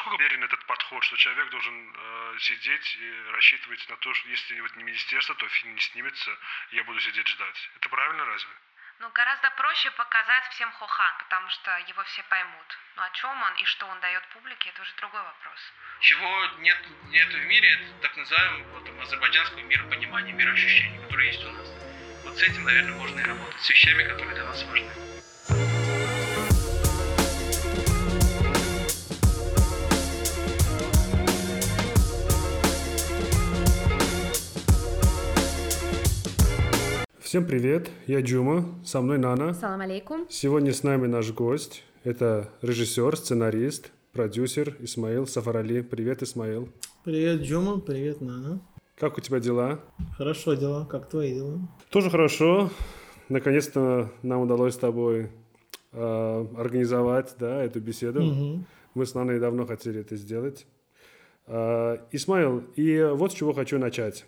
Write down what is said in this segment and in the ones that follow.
насколько верен этот подход, что человек должен э, сидеть и рассчитывать на то, что если вот не министерство, то фильм не снимется, я буду сидеть ждать. Это правильно разве? Ну, гораздо проще показать всем Хохан, потому что его все поймут. Но о чем он и что он дает публике, это уже другой вопрос. Чего нет, нет в мире, это так называемого вот, азербайджанского миропонимания, мироощущения, которое есть у нас. Вот с этим, наверное, можно и работать, с вещами, которые для нас важны. Всем привет, я Джума, со мной Нана. Салам алейкум. Сегодня с нами наш гость, это режиссер, сценарист, продюсер Исмаил Сафарали. Привет, Исмаил. Привет, Джума, привет, Нана. Как у тебя дела? Хорошо дела, как твои дела? Тоже хорошо. Наконец-то нам удалось с тобой э, организовать да, эту беседу. Угу. Мы с Наной давно хотели это сделать. Э, Исмаил, и вот с чего хочу начать.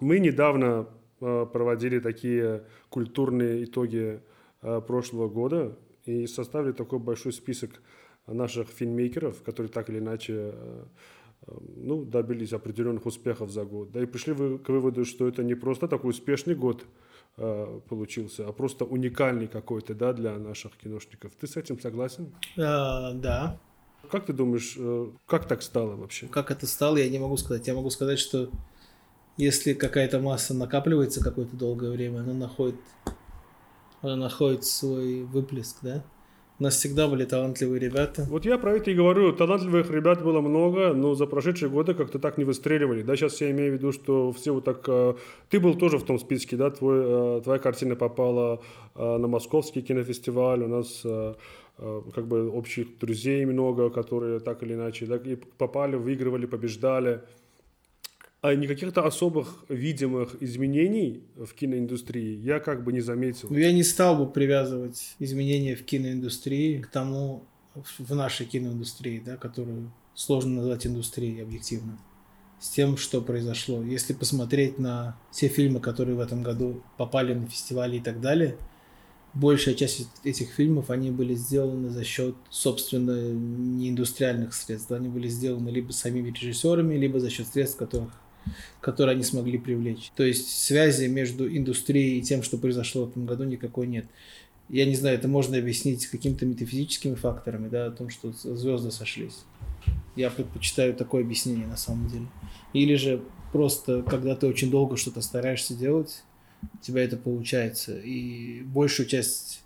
Мы недавно проводили такие культурные итоги э, прошлого года и составили такой большой список наших фильммейкеров, которые так или иначе э, ну, добились определенных успехов за год. Да и пришли вы к выводу, что это не просто такой успешный год получился, а просто уникальный какой-то да, для наших киношников. Ты с этим согласен? А, да. Как ты думаешь, как так стало вообще? Как это стало, я не могу сказать. Я могу сказать, что если какая-то масса накапливается какое-то долгое время, она находит, она находит свой выплеск, да? У нас всегда были талантливые ребята. Вот я про это и говорю. Талантливых ребят было много, но за прошедшие годы как-то так не выстреливали. Да, сейчас я имею в виду, что все вот так... Э, ты был тоже в том списке, да? Твой, э, твоя картина попала э, на Московский кинофестиваль. У нас как бы общих друзей много, которые так или иначе да, и попали, выигрывали, побеждали а никаких-то особых видимых изменений в киноиндустрии я как бы не заметил. Ну, я не стал бы привязывать изменения в киноиндустрии к тому, в нашей киноиндустрии, да, которую сложно назвать индустрией объективно, с тем, что произошло. Если посмотреть на все фильмы, которые в этом году попали на фестивали и так далее, большая часть этих фильмов, они были сделаны за счет, собственно, не индустриальных средств. Они были сделаны либо самими режиссерами, либо за счет средств, которых которые они смогли привлечь. То есть связи между индустрией и тем, что произошло в этом году, никакой нет. Я не знаю, это можно объяснить какими-то метафизическими факторами, да, о том, что звезды сошлись. Я предпочитаю такое объяснение на самом деле. Или же просто, когда ты очень долго что-то стараешься делать, у тебя это получается. И большую часть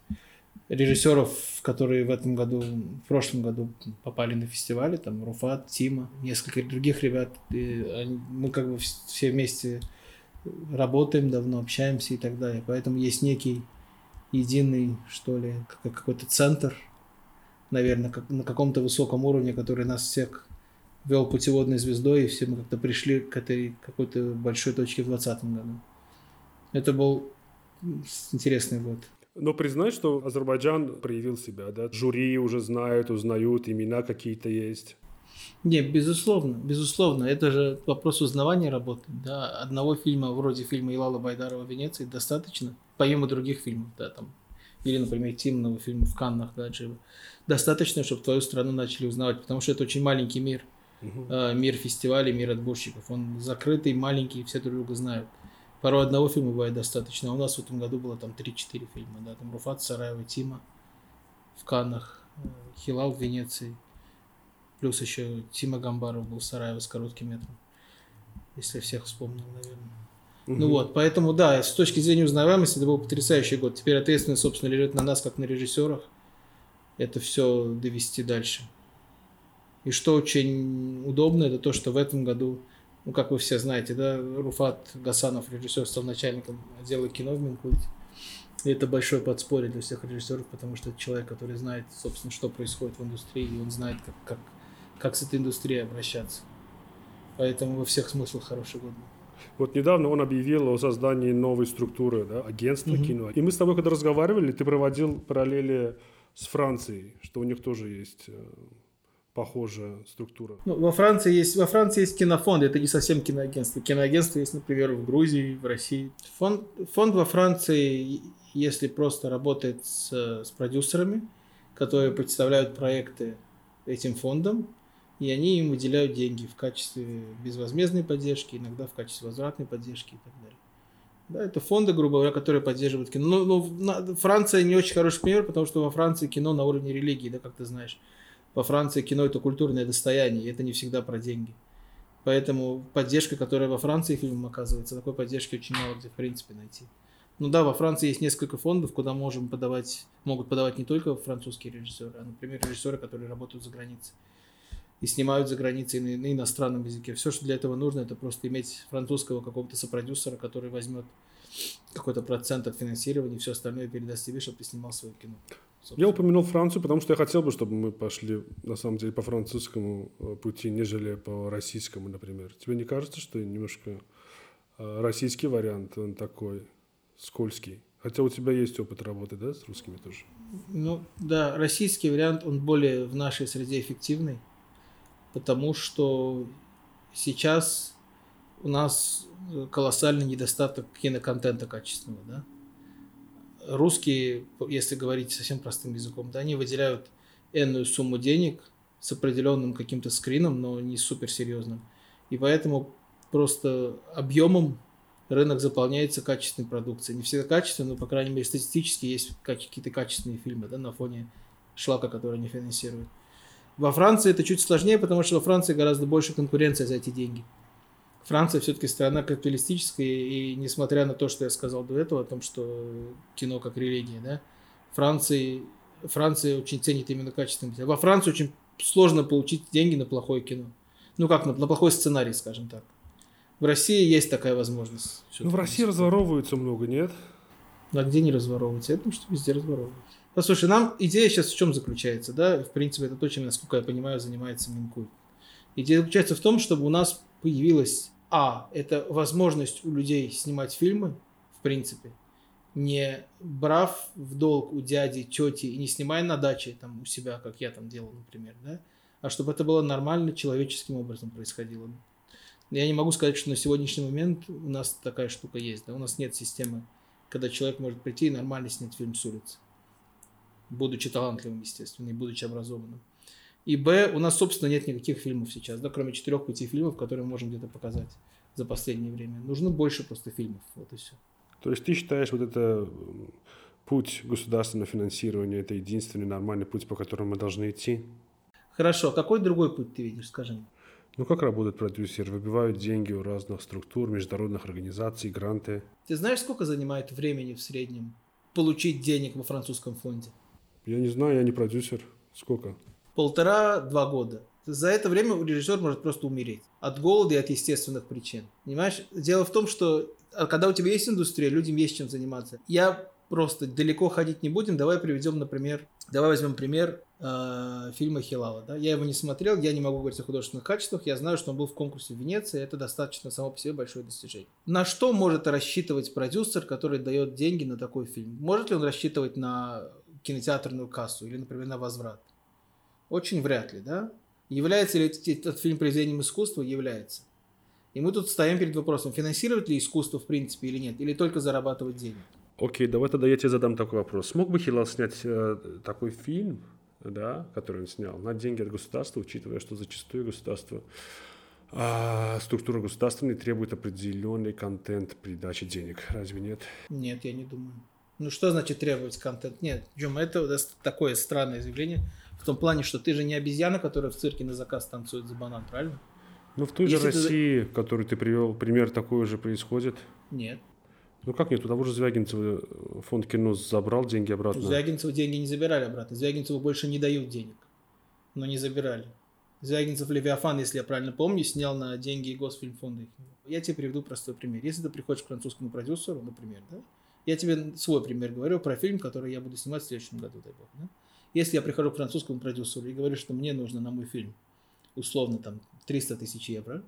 режиссеров, которые в этом году, в прошлом году попали на фестивали, там Руфат, Тима, несколько других ребят, и они, мы как бы все вместе работаем давно, общаемся и так далее. Поэтому есть некий единый, что ли, какой-то центр, наверное, как, на каком-то высоком уровне, который нас всех вел путеводной звездой, и все мы как-то пришли к этой какой-то большой точке в 2020 году. Это был интересный год. Но признать, что Азербайджан проявил себя, да? Жюри уже знают, узнают, имена какие-то есть. Не, безусловно, безусловно. Это же вопрос узнавания работы. Да? Одного фильма, вроде фильма Илала Байдарова в Венеции, достаточно, помимо других фильмов, да, там. Или, например, Тимного фильма в Каннах, да, Джиба. Достаточно, чтобы твою страну начали узнавать, потому что это очень маленький мир. Uh-huh. Мир фестивалей, мир отборщиков. Он закрытый, маленький, все друг друга знают. Порой одного фильма бывает достаточно. А у нас в этом году было там 3-4 фильма. Да? Там Руфат Сараева, Тима в Каннах, э, Хилал в Венеции. Плюс еще Тима Гамбаров был в Сараево с коротким метром. Если всех вспомнил, наверное. Угу. Ну вот, поэтому да, с точки зрения узнаваемости это был потрясающий год. Теперь ответственность, собственно, лежит на нас, как на режиссерах. Это все довести дальше. И что очень удобно, это то, что в этом году ну, как вы все знаете, да, Руфат Гасанов, режиссер, стал начальником отдела кино в Минкульте. И это большое подспорье для всех режиссеров, потому что это человек, который знает, собственно, что происходит в индустрии, и он знает, как, как, как с этой индустрией обращаться. Поэтому во всех смыслах хороший год Вот недавно он объявил о создании новой структуры, да, агентства mm-hmm. кино. И мы с тобой, когда разговаривали, ты проводил параллели с Францией, что у них тоже есть э, похожая структура. Ну, во Франции есть во Франции есть кинофонд, это не совсем киноагентство. Киноагентство есть, например, в Грузии, в России. Фонд, фонд во Франции, если просто работает с, с продюсерами, которые представляют проекты этим фондом, и они им выделяют деньги в качестве безвозмездной поддержки, иногда в качестве возвратной поддержки и так далее. Да, это фонды, грубо говоря, которые поддерживают кино. Но, но на, Франция не очень хороший пример, потому что во Франции кино на уровне религии, да, как ты знаешь. Во Франции кино это культурное достояние, и это не всегда про деньги. Поэтому поддержка, которая во Франции фильмом оказывается, такой поддержки очень мало где в принципе найти. Ну да, во Франции есть несколько фондов, куда можем подавать, могут подавать не только французские режиссеры, а, например, режиссеры, которые работают за границей и снимают за границей на, на иностранном языке. Все, что для этого нужно, это просто иметь французского какого-то сопродюсера, который возьмет какой-то процент от финансирования, и все остальное передаст тебе, чтобы ты снимал свое кино. Я упомянул Францию, потому что я хотел бы, чтобы мы пошли, на самом деле, по французскому э, пути, нежели по российскому, например. Тебе не кажется, что немножко э, российский вариант, он такой скользкий? Хотя у тебя есть опыт работы, да, с русскими тоже? Ну, да, российский вариант, он более в нашей среде эффективный потому что сейчас у нас колоссальный недостаток киноконтента качественного, да. Русские, если говорить совсем простым языком, да, они выделяют энную сумму денег с определенным каким-то скрином, но не суперсерьезным. И поэтому просто объемом рынок заполняется качественной продукцией. Не всегда качественной, но, по крайней мере, статистически есть какие-то качественные фильмы да, на фоне шлака, который они финансируют. Во Франции это чуть сложнее, потому что во Франции гораздо больше конкуренция за эти деньги. Франция все-таки страна капиталистическая, и несмотря на то, что я сказал до этого, о том, что кино как религия, да, Франции, Франция очень ценит именно качественное. Во Франции очень сложно получить деньги на плохое кино. Ну как, на, на плохой сценарий, скажем так. В России есть такая возможность. Ну, в России разворовывается много, нет? А где не разворовывается? Я думаю, что везде разворовывается. Послушай, нам идея сейчас в чем заключается, да? В принципе, это то, чем, насколько я понимаю, занимается Минкульт. Идея заключается в том, чтобы у нас появилась, а, это возможность у людей снимать фильмы, в принципе, не брав в долг у дяди, тети и не снимая на даче там у себя, как я там делал, например, да? А чтобы это было нормально, человеческим образом происходило. Я не могу сказать, что на сегодняшний момент у нас такая штука есть, да? У нас нет системы, когда человек может прийти и нормально снять фильм с улицы будучи талантливым, естественно, и будучи образованным. И Б, у нас, собственно, нет никаких фильмов сейчас, да, кроме четырех-пяти фильмов, которые мы можем где-то показать за последнее время. Нужно больше просто фильмов, вот и все. То есть ты считаешь вот это путь государственного финансирования, это единственный нормальный путь, по которому мы должны идти? Хорошо, какой другой путь ты видишь, скажи мне? Ну, как работает продюсер? Выбивают деньги у разных структур, международных организаций, гранты. Ты знаешь, сколько занимает времени в среднем получить денег во французском фонде? Я не знаю, я не продюсер. Сколько? Полтора-два года. За это время режиссер может просто умереть. От голода и от естественных причин. Понимаешь? Дело в том, что а когда у тебя есть индустрия, людям есть чем заниматься. Я просто далеко ходить не будем. Давай приведем, например, давай возьмем пример э, фильма Хилала. Да? Я его не смотрел, я не могу говорить о художественных качествах. Я знаю, что он был в конкурсе в Венеции. Это достаточно само по себе большое достижение. На что может рассчитывать продюсер, который дает деньги на такой фильм? Может ли он рассчитывать на кинотеатрную кассу или, например, на возврат? Очень вряд ли, да? Является ли этот фильм произведением искусства? Является. И мы тут стоим перед вопросом, финансировать ли искусство в принципе или нет, или только зарабатывать деньги. Окей, давай тогда я тебе задам такой вопрос. Смог бы Хилал снять э, такой фильм, да, который он снял, на деньги от государства, учитывая, что зачастую государство, а, структура государственной требует определенный контент при даче денег. Разве нет? Нет, я не думаю. Ну что значит требовать контент? Нет, Джума, это такое странное заявление. В том плане, что ты же не обезьяна, которая в цирке на заказ танцует за банан, правильно? Ну в той Если же России, ты... которую ты привел, пример такой же происходит. Нет. Ну как нет, у того же Звягинцева фонд кино забрал деньги обратно. У Звягинцева деньги не забирали обратно. Звягинцеву больше не дают денег, но не забирали. Звягинцев Левиафан, если я правильно помню, снял на деньги Госфильмфонда. Я тебе приведу простой пример. Если ты приходишь к французскому продюсеру, например, да, я тебе свой пример говорю про фильм, который я буду снимать в следующем году, дай бог. Да? Если я прихожу к французскому продюсеру и говорю, что мне нужно на мой фильм условно там 300 тысяч евро,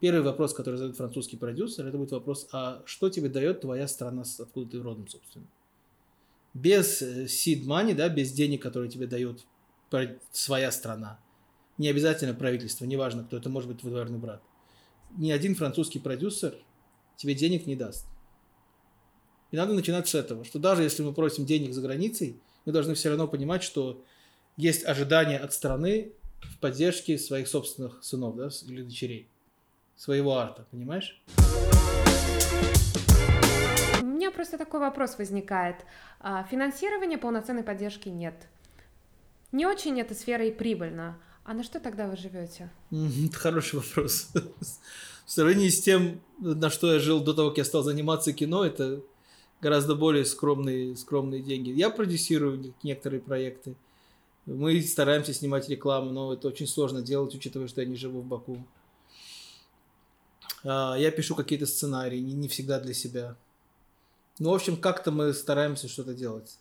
первый вопрос, который задает французский продюсер, это будет вопрос, а что тебе дает твоя страна, откуда ты родом, собственно? Без э, seed money, да, без денег, которые тебе дает своя страна, не обязательно правительство, неважно кто, это может быть твой двоюродный брат, ни один французский продюсер тебе денег не даст. И надо начинать с этого, что даже если мы просим денег за границей, мы должны все равно понимать, что есть ожидания от страны в поддержке своих собственных сынов, да, или дочерей. Своего арта, понимаешь? У меня просто такой вопрос возникает. А, финансирования полноценной поддержки нет. Не очень эта сфера и прибыльна. А на что тогда вы живете? Это хороший вопрос. В сравнении с тем, на что я жил до того, как я стал заниматься кино, это гораздо более скромные, скромные деньги. Я продюсирую некоторые проекты. Мы стараемся снимать рекламу, но это очень сложно делать, учитывая, что я не живу в Баку. А, я пишу какие-то сценарии, не, всегда для себя. Ну, в общем, как-то мы стараемся что-то делать.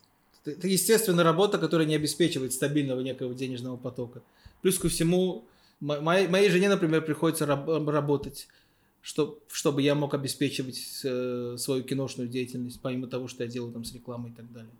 Это, естественно, работа, которая не обеспечивает стабильного некого денежного потока. Плюс ко всему, моей, моей жене, например, приходится раб- работать что, чтобы я мог обеспечивать э, свою киношную деятельность, помимо того, что я делаю там с рекламой и так далее.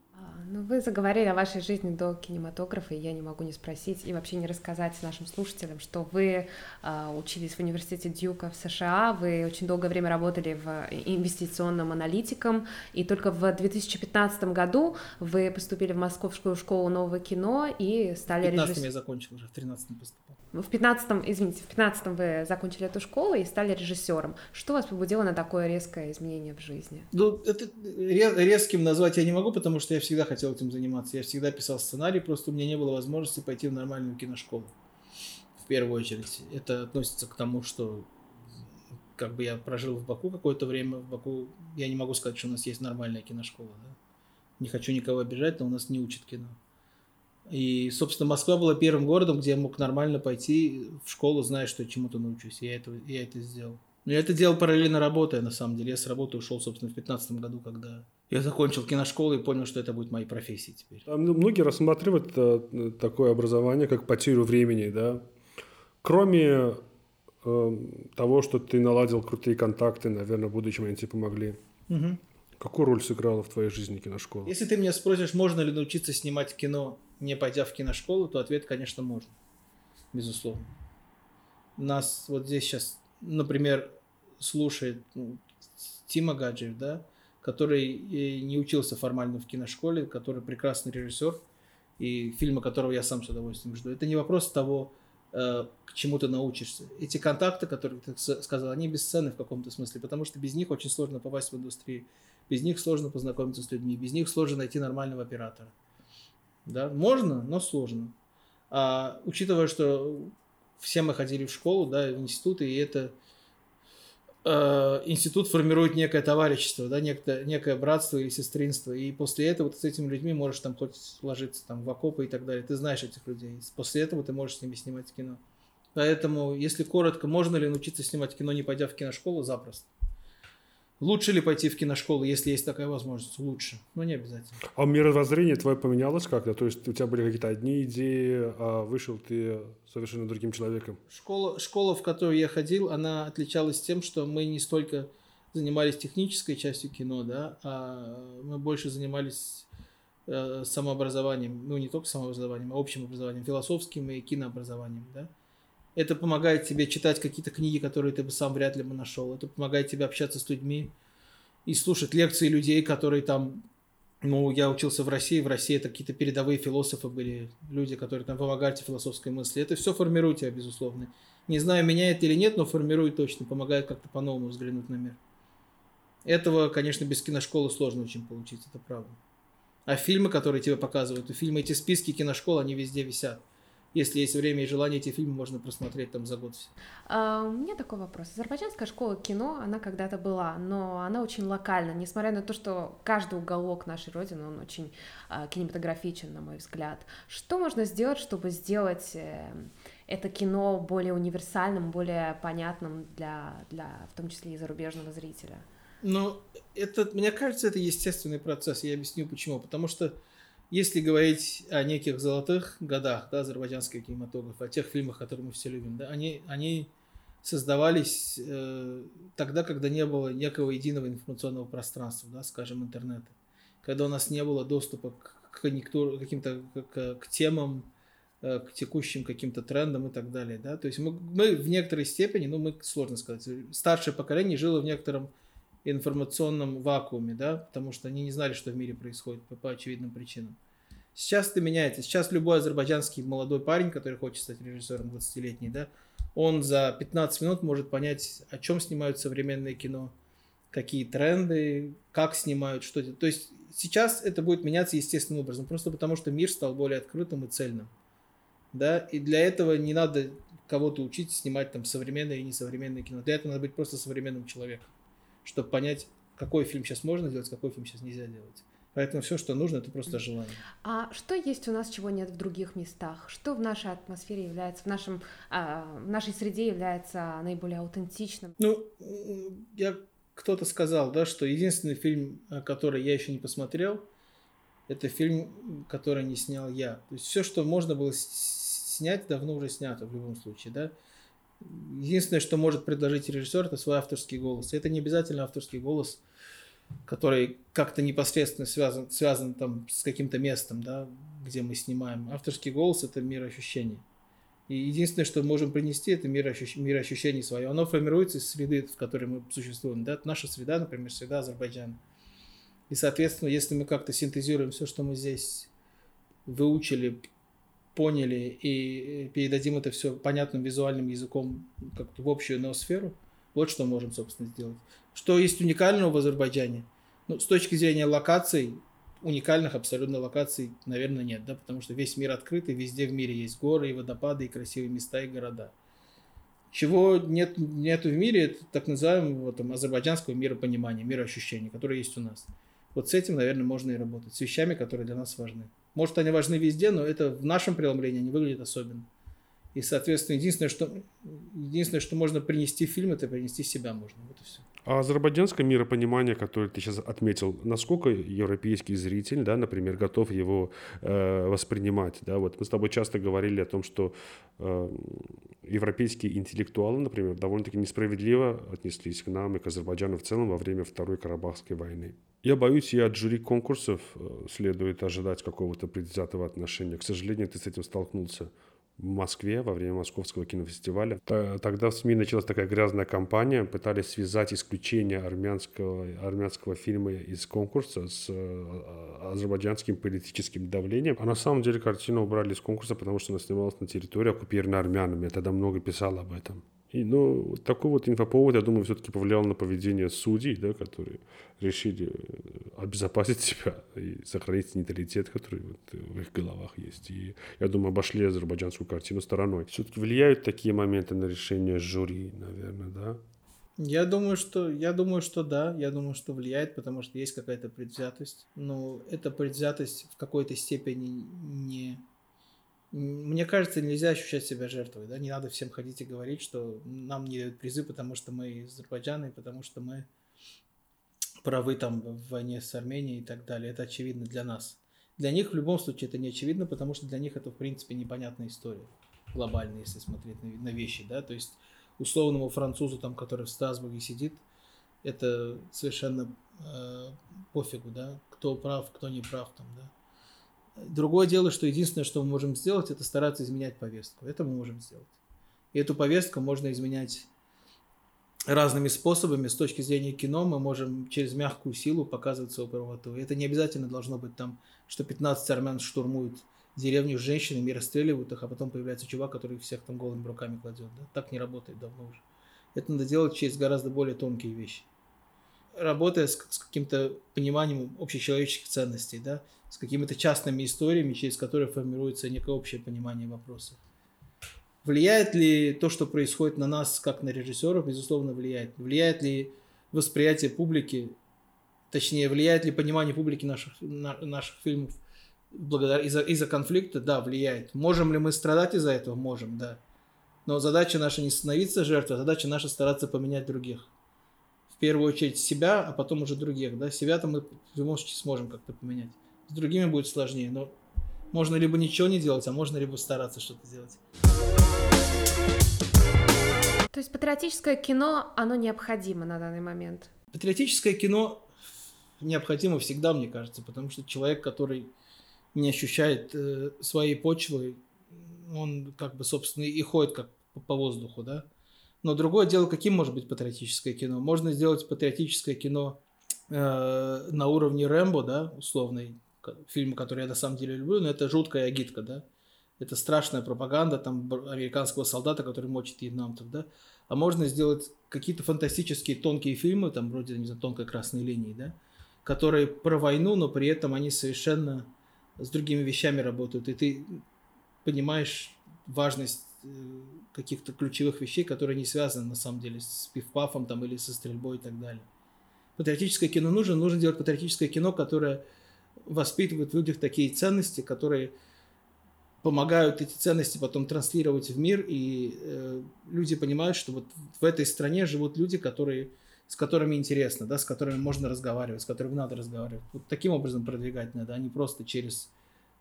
Ну, вы заговорили о вашей жизни до кинематографа, и я не могу не спросить и вообще не рассказать нашим слушателям, что вы э, учились в университете Дьюка в США, вы очень долгое время работали в инвестиционном аналитиком, и только в 2015 году вы поступили в Московскую школу нового кино и стали режиссером. В 15 я закончил уже, в 13 поступил. В 15 извините, в 15 вы закончили эту школу и стали режиссером. Что вас побудило на такое резкое изменение в жизни? Ну, это резким назвать я не могу, потому что я всегда хотел этим заниматься. Я всегда писал сценарий, просто у меня не было возможности пойти в нормальную киношколу. В первую очередь. Это относится к тому, что как бы я прожил в Баку какое-то время. В Баку я не могу сказать, что у нас есть нормальная киношкола. Да? Не хочу никого обижать, но у нас не учат кино. И, собственно, Москва была первым городом, где я мог нормально пойти в школу, зная, что чему-то научусь. Я это, я это сделал. Но я это делал параллельно работая, на самом деле. Я с работы ушел, собственно, в 2015 году, когда я закончил киношколу и понял, что это будет моей профессией теперь. А многие рассматривают э, такое образование как потерю времени, да? Кроме э, того, что ты наладил крутые контакты, наверное, в будущем они тебе помогли. Угу. Какую роль сыграла в твоей жизни киношкола? Если ты меня спросишь, можно ли научиться снимать кино не пойдя в киношколу, то ответ, конечно, можно. Безусловно. Нас вот здесь сейчас, например, слушает ну, Тима Гаджиев, да, который не учился формально в киношколе, который прекрасный режиссер, и фильмы которого я сам с удовольствием жду. Это не вопрос того, э, к чему ты научишься. Эти контакты, которые ты сказал, они бесценны в каком-то смысле, потому что без них очень сложно попасть в индустрию, без них сложно познакомиться с людьми, без них сложно найти нормального оператора. Да? Можно, но сложно. А, учитывая, что все мы ходили в школу, да, в институты, и это э, институт формирует некое товарищество, да, некое, некое братство или сестринство, и после этого ты с этими людьми можешь там хоть ложиться там в окопы и так далее, ты знаешь этих людей, после этого ты можешь с ними снимать кино. Поэтому, если коротко, можно ли научиться снимать кино, не пойдя в киношколу, запросто. Лучше ли пойти в киношколу, если есть такая возможность? Лучше, но не обязательно. А мировоззрение твое поменялось как-то? То есть у тебя были какие-то одни идеи, а вышел ты совершенно другим человеком? Школа, школа, в которую я ходил, она отличалась тем, что мы не столько занимались технической частью кино, да, а мы больше занимались э, самообразованием, ну не только самообразованием, а общим образованием, философским и кинообразованием, да. Это помогает тебе читать какие-то книги, которые ты бы сам вряд ли бы нашел. Это помогает тебе общаться с людьми и слушать лекции людей, которые там... Ну, я учился в России. В России это какие-то передовые философы были, люди, которые там помогают философской мысли. Это все формирует тебя, безусловно. Не знаю, меняет или нет, но формирует точно, помогает как-то по-новому взглянуть на мир. Этого, конечно, без киношколы сложно очень получить, это правда. А фильмы, которые тебе показывают, у фильмы эти списки киношкол, они везде висят если есть время и желание, эти фильмы можно просмотреть там за год. А, у меня такой вопрос. Азербайджанская школа кино, она когда-то была, но она очень локальна, несмотря на то, что каждый уголок нашей родины, он очень а, кинематографичен, на мой взгляд. Что можно сделать, чтобы сделать э, это кино более универсальным, более понятным для, для в том числе и зарубежного зрителя? Ну, это, мне кажется, это естественный процесс. Я объясню почему. Потому что если говорить о неких золотых годах да, азербайджанского кинематографа, о тех фильмах, которые мы все любим, да, они, они создавались э, тогда, когда не было некого единого информационного пространства, да, скажем, интернета. Когда у нас не было доступа к конъюнктуру, каким-то к, к темам, э, к текущим каким-то трендам и так далее. Да? То есть мы, мы в некоторой степени, ну мы, сложно сказать, старшее поколение жило в некотором информационном вакууме, да, потому что они не знали, что в мире происходит по, по очевидным причинам. Сейчас это меняется. Сейчас любой азербайджанский молодой парень, который хочет стать режиссером 20-летний, да, он за 15 минут может понять, о чем снимают современное кино, какие тренды, как снимают, что то. То есть сейчас это будет меняться естественным образом, просто потому что мир стал более открытым и цельным. Да, и для этого не надо кого-то учить снимать там современное и несовременное кино. Для этого надо быть просто современным человеком, чтобы понять, какой фильм сейчас можно делать, какой фильм сейчас нельзя делать. Поэтому все, что нужно, это просто желание. А что есть у нас, чего нет в других местах? Что в нашей атмосфере является, в, нашем, а, в нашей среде является наиболее аутентичным? Ну, я кто-то сказал, да, что единственный фильм, э, который я еще не посмотрел, это фильм, который не снял я. То есть все, что можно было снять, давно уже снято в любом случае, да. Единственное, что может предложить режиссер, это свой авторский голос. Это не обязательно авторский голос который как-то непосредственно связан, связан там с каким-то местом, да, где мы снимаем. Авторский голос – это мир ощущений. И единственное, что мы можем принести, это мир, ощущ... мир ощущений свое. Оно формируется из среды, в которой мы существуем. Да? Наша среда, например, среда Азербайджана. И, соответственно, если мы как-то синтезируем все, что мы здесь выучили, поняли и передадим это все понятным визуальным языком как-то в общую ноосферу, вот что можем, собственно, сделать. Что есть уникального в Азербайджане? Ну, с точки зрения локаций, уникальных абсолютно локаций, наверное, нет, да, потому что весь мир открытый, везде в мире есть горы и водопады, и красивые места, и города. Чего нет, нету в мире, это так называемого там, азербайджанского миропонимания, мироощущения, которое есть у нас. Вот с этим, наверное, можно и работать, с вещами, которые для нас важны. Может, они важны везде, но это в нашем преломлении не выглядит особенно. И, соответственно, единственное, что, единственное, что можно принести в фильм, это принести себя можно. Вот и все. А азербайджанское миропонимание, которое ты сейчас отметил, насколько европейский зритель, да, например, готов его э, воспринимать? Да? Вот мы с тобой часто говорили о том, что э, европейские интеллектуалы, например, довольно-таки несправедливо отнеслись к нам и к Азербайджану в целом во время Второй Карабахской войны. Я боюсь, и от жюри конкурсов э, следует ожидать какого-то предвзятого отношения. К сожалению, ты с этим столкнулся в Москве во время Московского кинофестиваля. Тогда в СМИ началась такая грязная кампания, пытались связать исключение армянского, армянского фильма из конкурса с э, азербайджанским политическим давлением. А на самом деле картину убрали из конкурса, потому что она снималась на территории, оккупированной армянами. Я тогда много писал об этом. И, ну, такой вот инфоповод, я думаю, все-таки повлиял на поведение судей, да, которые решили э, обезопасить себя и сохранить нейтралитет, который вот в их головах есть. И, я думаю, обошли азербайджанскую картину стороной. Все-таки влияют такие моменты на решение жюри, наверное, да? Я думаю, что я думаю, что да, я думаю, что влияет, потому что есть какая-то предвзятость. Но эта предвзятость в какой-то степени не мне кажется, нельзя ощущать себя жертвой, да, не надо всем ходить и говорить, что нам не дают призы, потому что мы из Азербайджана, и потому что мы правы там в войне с Арменией и так далее. Это очевидно для нас. Для них в любом случае это не очевидно, потому что для них это в принципе непонятная история глобально, если смотреть на, вещи, да, то есть условному французу там, который в Страсбурге сидит, это совершенно э, пофигу, да, кто прав, кто не прав там, да. Другое дело, что единственное, что мы можем сделать, это стараться изменять повестку. Это мы можем сделать. И эту повестку можно изменять разными способами. С точки зрения кино мы можем через мягкую силу показывать свою правоту. И это не обязательно должно быть там, что 15 армян штурмуют деревню с женщинами и расстреливают их, а потом появляется чувак, который всех там голыми руками кладет. Да? Так не работает давно уже. Это надо делать через гораздо более тонкие вещи работая с, с каким-то пониманием общечеловеческих ценностей, да, с какими-то частными историями, через которые формируется некое общее понимание вопроса. Влияет ли то, что происходит на нас, как на режиссеров? Безусловно, влияет. Влияет ли восприятие публики, точнее, влияет ли понимание публики наших, на, наших фильмов благодаря, из-за, из-за конфликта? Да, влияет. Можем ли мы страдать из-за этого? Можем, да. Но задача наша не становиться жертвой, а задача наша стараться поменять других в первую очередь себя, а потом уже других. Да? Себя-то мы в любом случае сможем как-то поменять. С другими будет сложнее, но можно либо ничего не делать, а можно либо стараться что-то делать. То есть патриотическое кино, оно необходимо на данный момент? Патриотическое кино необходимо всегда, мне кажется, потому что человек, который не ощущает э, своей почвы, он как бы, собственно, и ходит как по воздуху, да. Но другое дело, каким может быть патриотическое кино? Можно сделать патриотическое кино э, на уровне Рэмбо, да, условный, фильмы, которые я на самом деле люблю, но это жуткая агитка, да. Это страшная пропаганда там американского солдата, который мочит вьетнамцев, да. А можно сделать какие-то фантастические тонкие фильмы, там вроде, не знаю, тонкой красной линии, да, которые про войну, но при этом они совершенно с другими вещами работают. И ты понимаешь важность э, каких-то ключевых вещей, которые не связаны на самом деле с пивпафом там или со стрельбой и так далее. Патриотическое кино нужно, нужно делать патриотическое кино, которое воспитывает в людях такие ценности, которые помогают эти ценности потом транслировать в мир, и э, люди понимают, что вот в этой стране живут люди, которые, с которыми интересно, да, с которыми можно разговаривать, с которыми надо разговаривать. Вот таким образом продвигать надо, а не просто через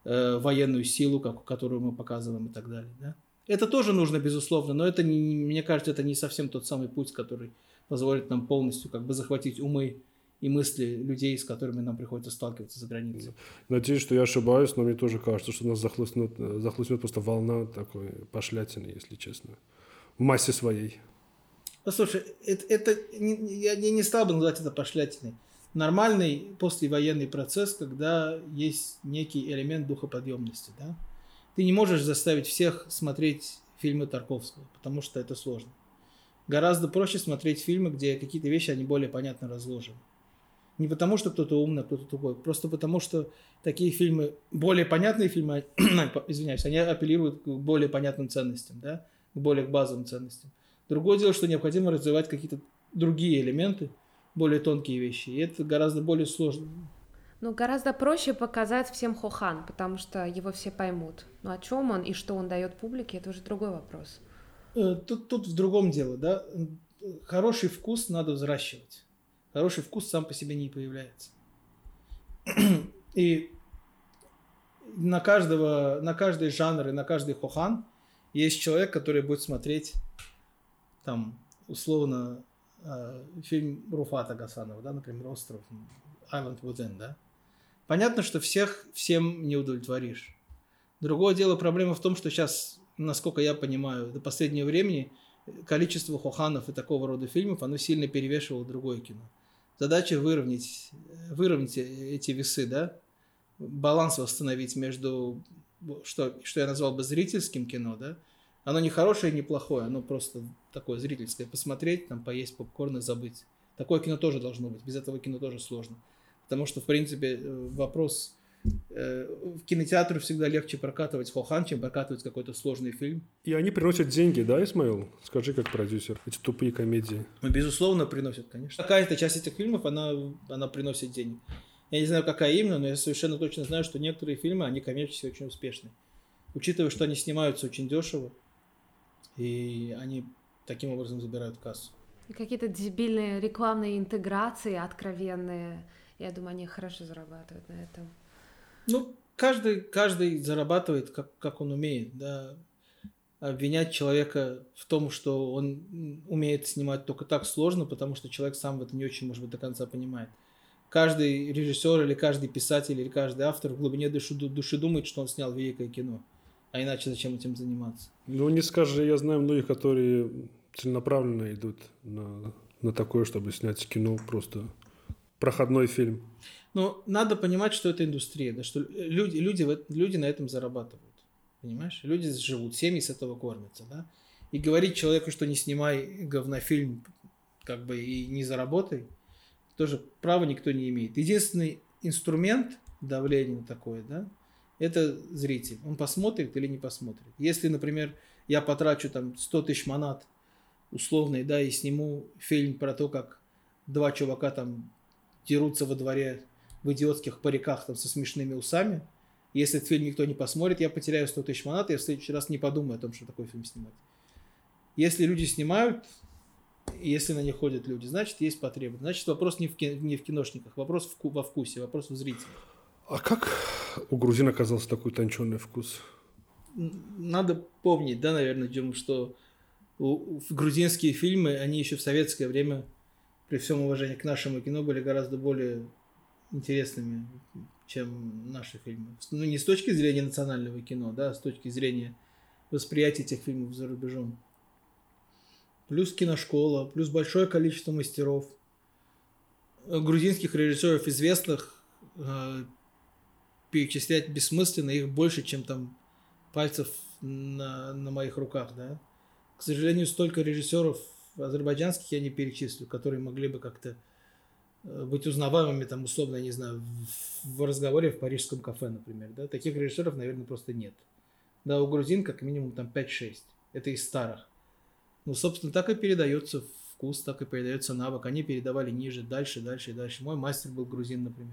э, военную силу, как, которую мы показываем и так далее. Да? Это тоже нужно, безусловно, но это, не, мне кажется, это не совсем тот самый путь, который позволит нам полностью как бы захватить умы и мысли людей, с которыми нам приходится сталкиваться за границей. Надеюсь, что я ошибаюсь, но мне тоже кажется, что нас захлестнет, захлестнет просто волна такой пошлятины, если честно, в массе своей. Послушай, это, это я не стал бы называть это пошлятиной. Нормальный послевоенный процесс, когда есть некий элемент духоподъемности. Да? Ты не можешь заставить всех смотреть фильмы Тарковского, потому что это сложно. Гораздо проще смотреть фильмы, где какие-то вещи, они более понятно разложены. Не потому, что кто-то умный, а кто-то тупой. Просто потому, что такие фильмы, более понятные фильмы, извиняюсь, они апеллируют к более понятным ценностям, да, к более базовым ценностям. Другое дело, что необходимо развивать какие-то другие элементы, более тонкие вещи. И это гораздо более сложно. Ну, гораздо проще показать всем Хохан, потому что его все поймут. Но о чем он и что он дает публике, это уже другой вопрос. Э, тут, тут в другом дело, да. Хороший вкус надо взращивать хороший вкус сам по себе не появляется. И на каждого, на каждый жанр и на каждый хохан есть человек, который будет смотреть там условно э, фильм Руфата Гасанова, да, например, «Остров», «Island Within», да. Понятно, что всех всем не удовлетворишь. Другое дело, проблема в том, что сейчас, насколько я понимаю, до последнего времени количество хоханов и такого рода фильмов, оно сильно перевешивало другое кино задача выровнять, выровнять эти весы, да, баланс восстановить между, что, что я назвал бы зрительским кино, да, оно не хорошее, не плохое, оно просто такое зрительское. Посмотреть, там, поесть попкорн и забыть. Такое кино тоже должно быть, без этого кино тоже сложно. Потому что, в принципе, э, вопрос в кинотеатры всегда легче прокатывать Хохан, чем прокатывать какой-то сложный фильм. И они приносят деньги, да, Исмаил? Скажи, как продюсер, эти тупые комедии. Ну, безусловно, приносят, конечно. Какая-то часть этих фильмов, она, она приносит денег. Я не знаю, какая именно, но я совершенно точно знаю, что некоторые фильмы, они коммерчески очень успешны. Учитывая, что они снимаются очень дешево, и они таким образом забирают кассу. Какие-то дебильные рекламные интеграции откровенные. Я думаю, они хорошо зарабатывают на этом. Ну, каждый, каждый зарабатывает, как, как он умеет, да. Обвинять человека в том, что он умеет снимать только так сложно, потому что человек сам в этом не очень, может быть, до конца понимает. Каждый режиссер или каждый писатель или каждый автор в глубине души, души думает, что он снял великое кино. А иначе зачем этим заниматься? Ну, не скажи, я знаю многих, которые целенаправленно идут на, на такое, чтобы снять кино, просто проходной фильм. Но надо понимать, что это индустрия, да, что люди, люди, люди на этом зарабатывают. Понимаешь? Люди живут, семьи с этого кормятся, да. И говорить человеку, что не снимай говнофильм, как бы и не заработай, тоже права никто не имеет. Единственный инструмент давления такое, да, это зритель. Он посмотрит или не посмотрит. Если, например, я потрачу там 100 тысяч манат условный, да, и сниму фильм про то, как два чувака там дерутся во дворе в идиотских париках там, со смешными усами. Если этот фильм никто не посмотрит, я потеряю 100 тысяч манат, я в следующий раз не подумаю о том, что такой фильм снимать. Если люди снимают, если на них ходят люди, значит, есть потребность. Значит, вопрос не в, кино, не в киношниках, вопрос в, во вкусе, вопрос в зрителях. А как у грузин оказался такой тонченный вкус? Надо помнить, да, наверное, Дюм, что грузинские фильмы, они еще в советское время, при всем уважении к нашему кино, были гораздо более интересными, чем наши фильмы. Ну, не с точки зрения национального кино, да, а с точки зрения восприятия этих фильмов за рубежом. Плюс киношкола, плюс большое количество мастеров, грузинских режиссеров известных, э, перечислять бессмысленно, их больше, чем там пальцев на, на моих руках, да. К сожалению, столько режиссеров азербайджанских я не перечислю, которые могли бы как-то э, быть узнаваемыми, там, условно, я не знаю, в, в разговоре в парижском кафе, например, да. Таких режиссеров, наверное, просто нет. Да, у грузин как минимум там 5-6. Это из старых. Ну, собственно, так и передается вкус, так и передается навык. Они передавали ниже, дальше, дальше и дальше. Мой мастер был грузин, например,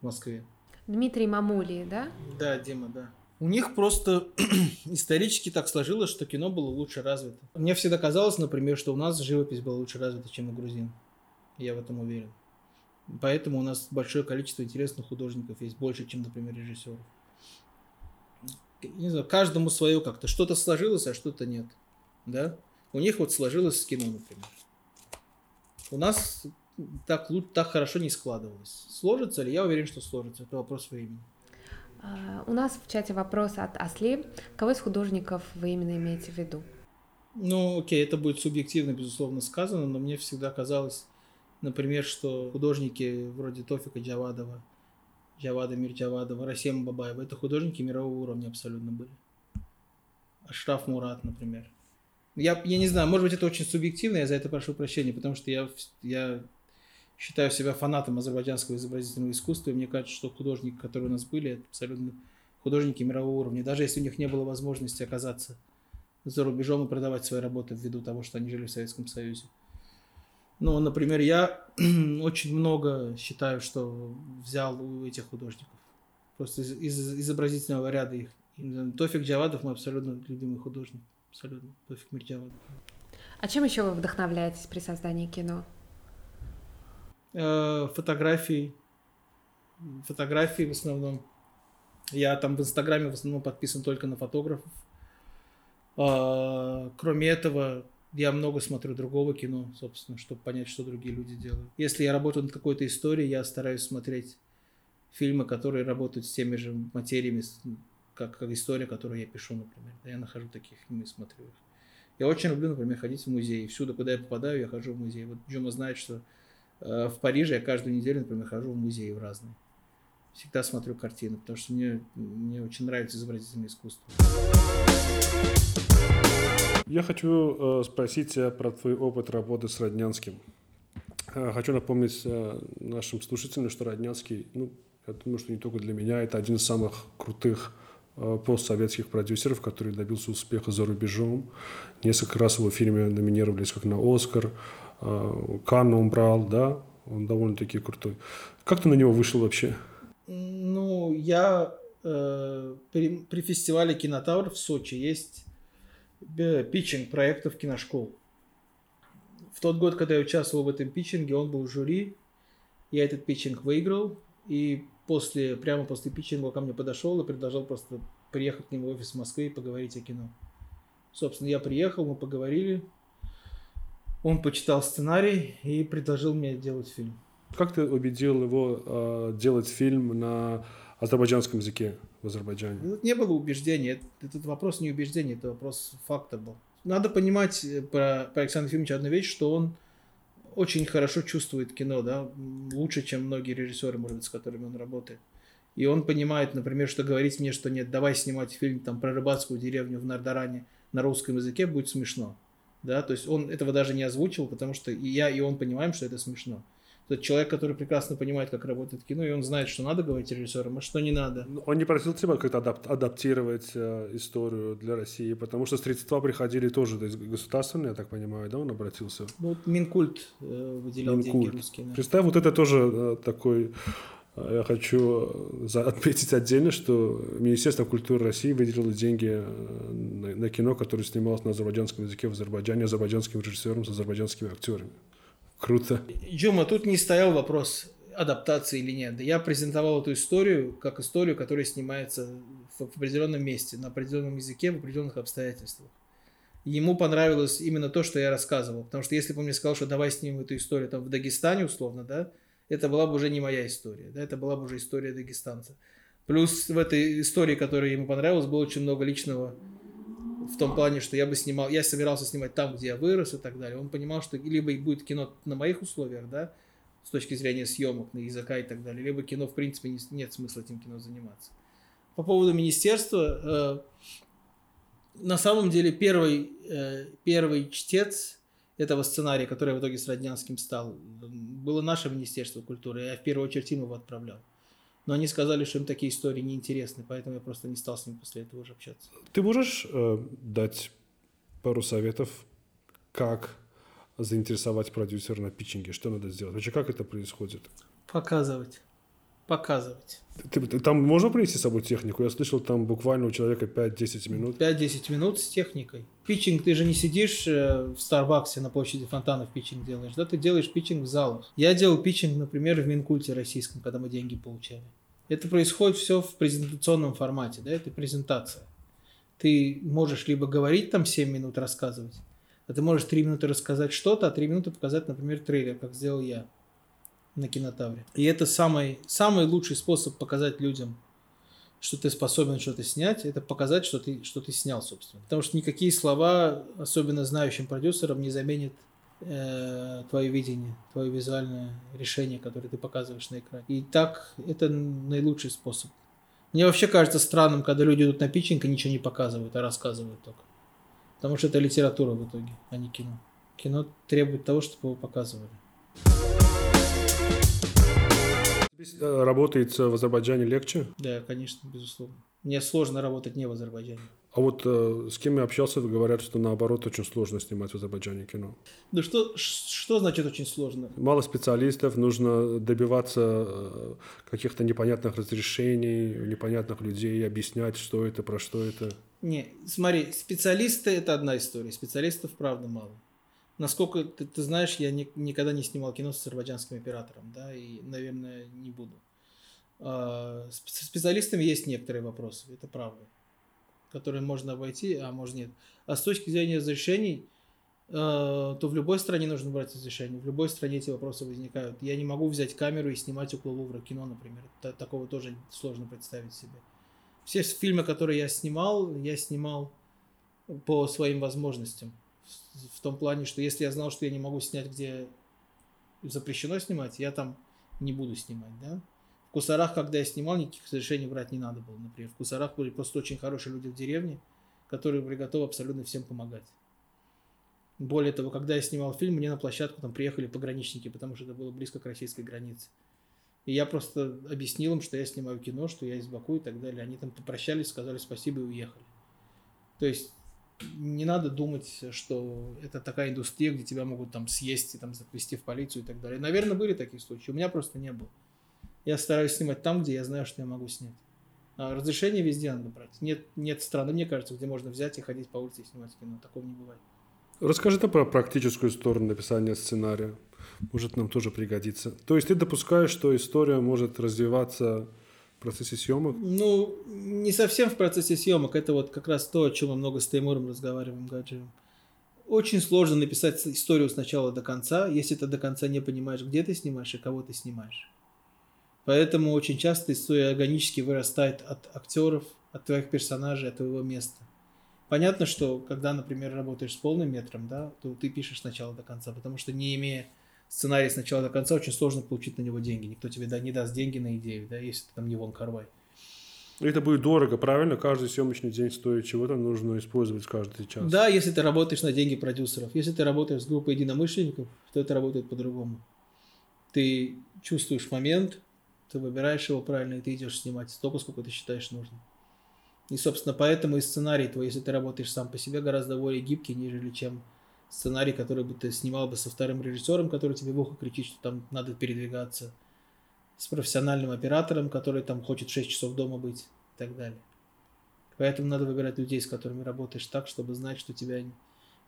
в Москве. Дмитрий Мамули, да? Да, Дима, да. У них просто исторически так сложилось, что кино было лучше развито. Мне всегда казалось, например, что у нас живопись была лучше развита, чем у грузин. Я в этом уверен. Поэтому у нас большое количество интересных художников есть, больше, чем, например, режиссеров. Не знаю, каждому свое как-то. Что-то сложилось, а что-то нет. Да? У них вот сложилось с кино, например. У нас так, так хорошо не складывалось. Сложится ли? Я уверен, что сложится. Это вопрос времени. А, у нас в чате вопрос от Асли. Кого из художников вы именно имеете в виду? Ну, окей, это будет субъективно, безусловно, сказано, но мне всегда казалось, например, что художники вроде Тофика Джавадова, Джавада Мирджавадова, Расема Бабаева, это художники мирового уровня абсолютно были. Ашраф Мурат, например. Я, я не знаю, может быть, это очень субъективно, я за это прошу прощения, потому что я, я считаю себя фанатом азербайджанского изобразительного искусства, и мне кажется, что художники, которые у нас были, это абсолютно художники мирового уровня. Даже если у них не было возможности оказаться за рубежом и продавать свои работы ввиду того, что они жили в Советском Союзе. Ну, например, я очень много считаю, что взял у этих художников. Просто из, из изобразительного ряда их. Тофик Джавадов мой абсолютно любимый художник. Абсолютно. Тофик Мирджавадов. А чем еще вы вдохновляетесь при создании кино? Э, фотографии. Фотографии в основном. Я там в Инстаграме в основном подписан только на фотографов. А, кроме этого, я много смотрю другого кино, собственно, чтобы понять, что другие люди делают. Если я работаю над какой-то историей, я стараюсь смотреть фильмы, которые работают с теми же материями, как, как история, которую я пишу, например. Я нахожу таких фильмы и смотрю их. Я очень люблю, например, ходить в музей. Всюду, куда я попадаю, я хожу в музей. Вот Джума знает, что Э, в Париже я каждую неделю, например, хожу в музеи в разные. Всегда смотрю картины, потому что мне, мне очень нравится изобразительное искусство. Я хочу э, спросить тебя про твой опыт работы с Роднянским. Э, хочу напомнить э, нашим слушателям, что Роднянский, ну, я думаю, что не только для меня, это один из самых крутых постсоветских продюсеров, который добился успеха за рубежом. Несколько раз его фильмы номинировались как на «Оскар», Канну он брал, да, он довольно-таки крутой. Как ты на него вышел вообще? Ну, я э, при, при фестивале Кинотавр в Сочи есть питчинг проектов киношкол. В тот год, когда я участвовал в этом питчинге, он был в жюри. Я этот питчинг выиграл. И после, прямо после питчинга он ко мне подошел и предложил просто приехать к нему в офис в Москве и поговорить о кино. Собственно, я приехал, мы поговорили. Он почитал сценарий и предложил мне делать фильм. Как ты убедил его э, делать фильм на азербайджанском языке в Азербайджане? Ну, не было убеждения. Этот вопрос не убеждения, это вопрос факта был. Надо понимать э, про, про Александра Ефимовича одну вещь, что он очень хорошо чувствует кино, да, лучше, чем многие режиссеры, может быть, с которыми он работает. И он понимает, например, что говорить мне, что нет, давай снимать фильм там про рыбацкую деревню в Нардаране на русском языке будет смешно да, то есть он этого даже не озвучил, потому что и я, и он понимаем, что это смешно. Тот человек, который прекрасно понимает, как работает кино, и он знает, что надо говорить режиссерам, а что не надо. Ну, он не просил тебя как-то адап- адаптировать э, историю для России, потому что средства приходили тоже то есть государственные, я так понимаю, да, он обратился? Ну, вот Минкульт э, выделял Минкульт. деньги русские. Да. Представь, вот это тоже э, такой э, я хочу э, отметить отдельно, что Министерство культуры России выделило деньги э, на, на кино, которое снималось на азербайджанском языке в Азербайджане азербайджанским режиссером с азербайджанскими актерами. Круто. Джума, тут не стоял вопрос адаптации или нет. Я презентовал эту историю как историю, которая снимается в определенном месте, на определенном языке, в определенных обстоятельствах. Ему понравилось именно то, что я рассказывал. Потому что если бы он мне сказал, что давай снимем эту историю там в Дагестане условно, да, это была бы уже не моя история. Да, это была бы уже история дагестанца. Плюс в этой истории, которая ему понравилась, было очень много личного в том плане, что я бы снимал, я собирался снимать там, где я вырос и так далее. Он понимал, что либо будет кино на моих условиях, да, с точки зрения съемок, на языка и так далее, либо кино, в принципе, не, нет смысла этим кино заниматься. По поводу министерства, э, на самом деле первый, э, первый чтец этого сценария, который в итоге с Роднянским стал, было наше Министерство культуры. Я в первую очередь им его отправлял. Но они сказали, что им такие истории неинтересны, поэтому я просто не стал с ними после этого уже общаться. Ты можешь э, дать пару советов, как заинтересовать продюсера на питчинге? Что надо сделать? Вообще, как это происходит? Показывать. Показывать. Ты, ты, там можно принести с собой технику? Я слышал, там буквально у человека 5-10 минут. 5-10 минут с техникой. Питчинг, ты же не сидишь э, в Старбаксе на площади фонтанов питчинг делаешь, да? Ты делаешь питчинг в залах. Я делал питчинг, например, в Минкульте российском, когда мы деньги получали. Это происходит все в презентационном формате, да? Это презентация. Ты можешь либо говорить там 7 минут, рассказывать, а ты можешь 3 минуты рассказать что-то, а 3 минуты показать, например, трейлер, как сделал я на кинотавре. И это самый, самый лучший способ показать людям, что ты способен что-то снять, это показать, что ты, что ты снял, собственно. Потому что никакие слова, особенно знающим продюсерам, не заменят э, твое видение, твое визуальное решение, которое ты показываешь на экране. И так это наилучший способ. Мне вообще кажется странным, когда люди идут на питчинг и ничего не показывают, а рассказывают только. Потому что это литература в итоге, а не кино. Кино требует того, чтобы его показывали. Работает в Азербайджане легче? Да, конечно, безусловно. Мне сложно работать не в Азербайджане. А вот э, с кем я общался, говорят, что наоборот очень сложно снимать в Азербайджане кино. Да что, что значит очень сложно? Мало специалистов, нужно добиваться э, каких-то непонятных разрешений, непонятных людей, объяснять, что это, про что это. Не, смотри, специалисты это одна история, специалистов правда мало насколько ты, ты знаешь, я ни, никогда не снимал кино с азербайджанским оператором, да, и, наверное, не буду. А, с специалистами есть некоторые вопросы, это правда, которые можно обойти, а может нет. А с точки зрения разрешений, а, то в любой стране нужно брать разрешение, в любой стране эти вопросы возникают. Я не могу взять камеру и снимать около Лувра кино, например. Такого тоже сложно представить себе. Все фильмы, которые я снимал, я снимал по своим возможностям в том плане, что если я знал, что я не могу снять, где запрещено снимать, я там не буду снимать, да. В Кусарах, когда я снимал, никаких разрешений брать не надо было, например. В Кусарах были просто очень хорошие люди в деревне, которые были готовы абсолютно всем помогать. Более того, когда я снимал фильм, мне на площадку там приехали пограничники, потому что это было близко к российской границе. И я просто объяснил им, что я снимаю кино, что я из Баку и так далее. Они там попрощались, сказали спасибо и уехали. То есть не надо думать, что это такая индустрия, где тебя могут там съесть и там завести в полицию и так далее. Наверное, были такие случаи. У меня просто не было. Я стараюсь снимать там, где я знаю, что я могу снять. А разрешение везде надо брать. Нет, нет страны, мне кажется, где можно взять и ходить по улице и снимать кино. Такого не бывает. Расскажи ты про практическую сторону написания сценария. Может, нам тоже пригодится. То есть ты допускаешь, что история может развиваться в процессе съемок? Ну, не совсем в процессе съемок. Это вот как раз то, о чем мы много с Таймуром разговариваем, Гаджием. Очень сложно написать историю с начала до конца, если ты до конца не понимаешь, где ты снимаешь и кого ты снимаешь. Поэтому очень часто история органически вырастает от актеров, от твоих персонажей, от твоего места. Понятно, что когда, например, работаешь с полным метром, да, то ты пишешь с начала до конца, потому что не имея сценарий с начала до конца, очень сложно получить на него деньги. Никто тебе да, не даст деньги на идею, да, если ты там не Вон Карвай. Это будет дорого, правильно? Каждый съемочный день стоит чего-то, нужно использовать каждый час. Да, если ты работаешь на деньги продюсеров. Если ты работаешь с группой единомышленников, то это работает по-другому. Ты чувствуешь момент, ты выбираешь его правильно, и ты идешь снимать столько, сколько ты считаешь нужным. И, собственно, поэтому и сценарий твой, если ты работаешь сам по себе, гораздо более гибкий, нежели чем сценарий, который бы ты снимал бы со вторым режиссером, который тебе в ухо кричит, что там надо передвигаться, с профессиональным оператором, который там хочет 6 часов дома быть и так далее. Поэтому надо выбирать людей, с которыми работаешь так, чтобы знать, что тебя,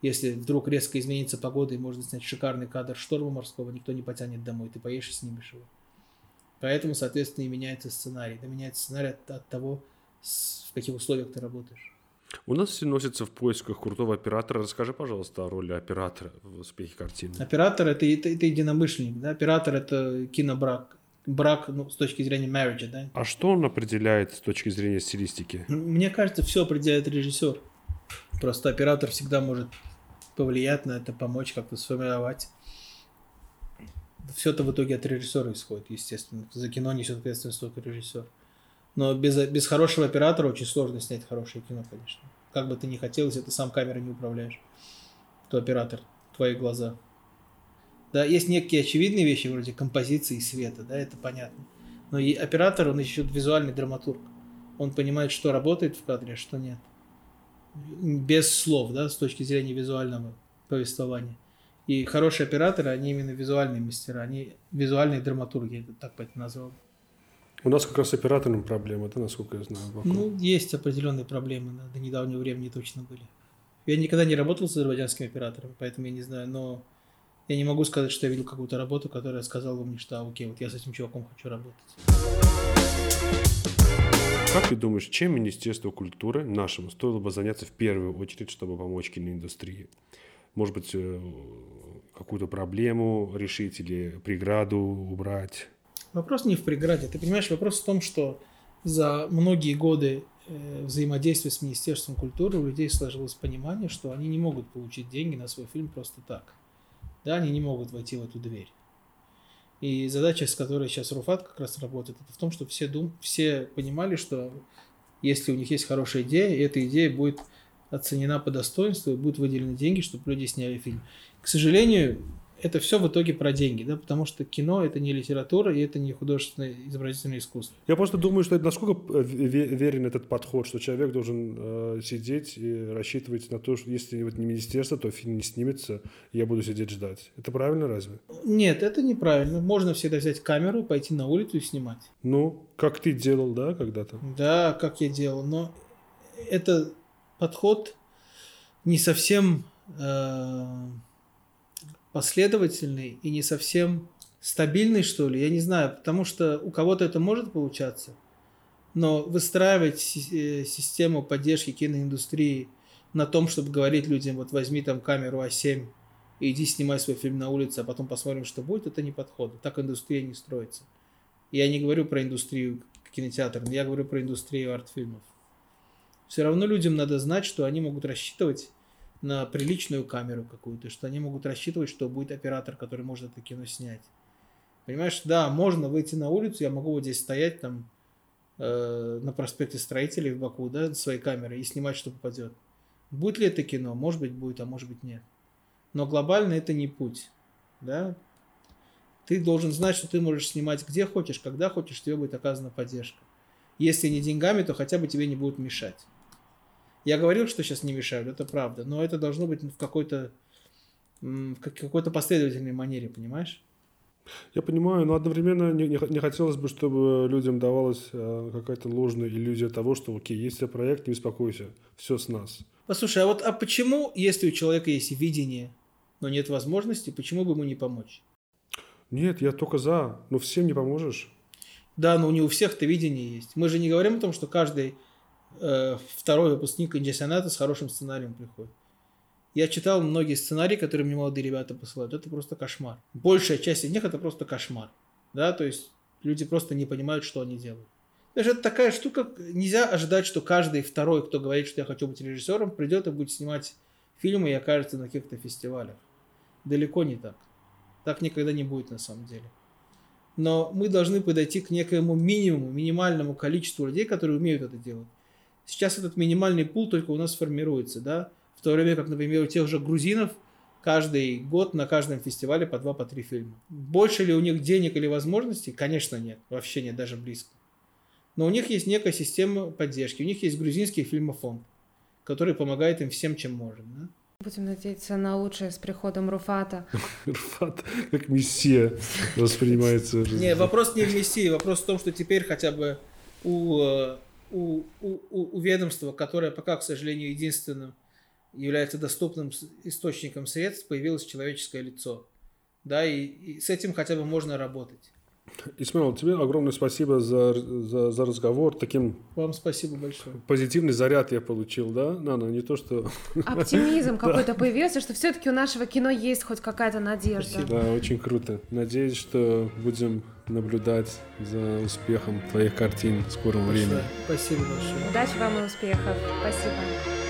если вдруг резко изменится погода и можно снять шикарный кадр шторма морского, никто не потянет домой, ты поешь и снимешь его. Поэтому, соответственно, и меняется сценарий. Да меняется сценарий от, от того, в каких условиях ты работаешь. У нас все носятся в поисках крутого оператора. Расскажи, пожалуйста, о роли оператора в успехе картины. Оператор это, это, это единомышленник, да? Оператор это кинобрак. Брак, ну, с точки зрения marriage, да? А что он определяет с точки зрения стилистики? Мне кажется, все определяет режиссер. Просто оператор всегда может повлиять на это, помочь как-то сформировать все это в итоге от режиссера исходит, естественно. За кино несет ответственность только режиссер. Но без, без хорошего оператора очень сложно снять хорошее кино, конечно. Как бы ты ни хотел, если ты сам камерой не управляешь, то оператор, твои глаза. Да, есть некие очевидные вещи, вроде композиции и света, да, это понятно. Но и оператор, он еще визуальный драматург. Он понимает, что работает в кадре, а что нет. Без слов, да, с точки зрения визуального повествования. И хорошие операторы, они именно визуальные мастера, они визуальные драматурги, это так бы это назвал. У нас как раз с оператором проблемы, да, насколько я знаю. Вокруг. Ну, есть определенные проблемы, да, до недавнего времени точно были. Я никогда не работал с азербайджанским оператором, поэтому я не знаю, но я не могу сказать, что я видел какую-то работу, которая сказала бы мне, что а, окей, вот я с этим чуваком хочу работать. Как ты думаешь, чем Министерство культуры нашему стоило бы заняться в первую очередь, чтобы помочь киноиндустрии? Может быть, э, какую-то проблему решить или преграду убрать? Вопрос не в преграде. Ты понимаешь, вопрос в том, что за многие годы э, взаимодействия с Министерством культуры у людей сложилось понимание, что они не могут получить деньги на свой фильм просто так. Да, они не могут войти в эту дверь. И задача, с которой сейчас Руфат как раз работает, это в том, чтобы все, дум... все понимали, что если у них есть хорошая идея, эта идея будет оценена по достоинству, и будут выделены деньги, чтобы люди сняли фильм. К сожалению, это все в итоге про деньги, да, потому что кино это не литература и это не художественное изобразительное искусство. Я просто думаю, что это насколько э, верен этот подход, что человек должен э, сидеть и рассчитывать на то, что если вот не министерство, то фильм не снимется, и я буду сидеть ждать. Это правильно разве? Нет, это неправильно. Можно всегда взять камеру, пойти на улицу и снимать. Ну, как ты делал, да, когда-то? Да, как я делал, но это подход не совсем э, последовательный и не совсем стабильный, что ли, я не знаю, потому что у кого-то это может получаться, но выстраивать э, систему поддержки киноиндустрии на том, чтобы говорить людям, вот возьми там камеру А7 и иди снимай свой фильм на улице, а потом посмотрим, что будет, это не подходит. Так индустрия не строится. Я не говорю про индустрию кинотеатра, я говорю про индустрию артфильмов. Все равно людям надо знать, что они могут рассчитывать на приличную камеру какую-то, что они могут рассчитывать, что будет оператор, который может это кино снять. Понимаешь, да, можно выйти на улицу, я могу вот здесь стоять там э, на проспекте Строителей в Баку, да, своей камерой и снимать, что попадет. Будет ли это кино? Может быть, будет, а может быть, нет. Но глобально это не путь, да. Ты должен знать, что ты можешь снимать где хочешь, когда хочешь, тебе будет оказана поддержка. Если не деньгами, то хотя бы тебе не будут мешать. Я говорил, что сейчас не мешают, это правда, но это должно быть в какой-то в какой-то последовательной манере, понимаешь? Я понимаю, но одновременно не, не, не хотелось бы, чтобы людям давалась э, какая-то ложная иллюзия того, что, окей, если проект, не беспокойся, все с нас. Послушай, а вот а почему, если у человека есть видение, но нет возможности, почему бы ему не помочь? Нет, я только за, но всем не поможешь. Да, но не у всех-то видение есть. Мы же не говорим о том, что каждый Э, второй выпускник Индиасианата с хорошим сценарием приходит. Я читал многие сценарии, которые мне молодые ребята посылают. Это просто кошмар. Большая часть из них это просто кошмар. Да, то есть люди просто не понимают, что они делают. Даже это такая штука, нельзя ожидать, что каждый второй, кто говорит, что я хочу быть режиссером, придет и будет снимать фильмы и окажется на каких-то фестивалях. Далеко не так. Так никогда не будет на самом деле. Но мы должны подойти к некоему минимуму, минимальному количеству людей, которые умеют это делать. Сейчас этот минимальный пул только у нас формируется, да, в то время как, например, у тех же грузинов каждый год на каждом фестивале по два, по три фильма. Больше ли у них денег или возможностей? Конечно, нет. Вообще нет, даже близко. Но у них есть некая система поддержки. У них есть грузинский фильмофонд, который помогает им всем, чем может. Да? Будем надеяться на лучшее с приходом Руфата. Руфат как мессия воспринимается. Не, вопрос не в мессии, вопрос в том, что теперь хотя бы у э, у, у, у ведомства, которое пока, к сожалению, единственным является доступным источником средств, появилось человеческое лицо. Да, и, и с этим хотя бы можно работать. Исмаил, тебе огромное спасибо за, за, за разговор. Таким Вам спасибо большое. Позитивный заряд я получил, да? Нана, не то, что... Оптимизм какой-то появился, что все-таки у нашего кино есть хоть какая-то надежда. Спасибо. Да, очень круто. Надеюсь, что будем наблюдать за успехом твоих картин в скором времени. Спасибо большое. Удачи вам и успехов. Спасибо.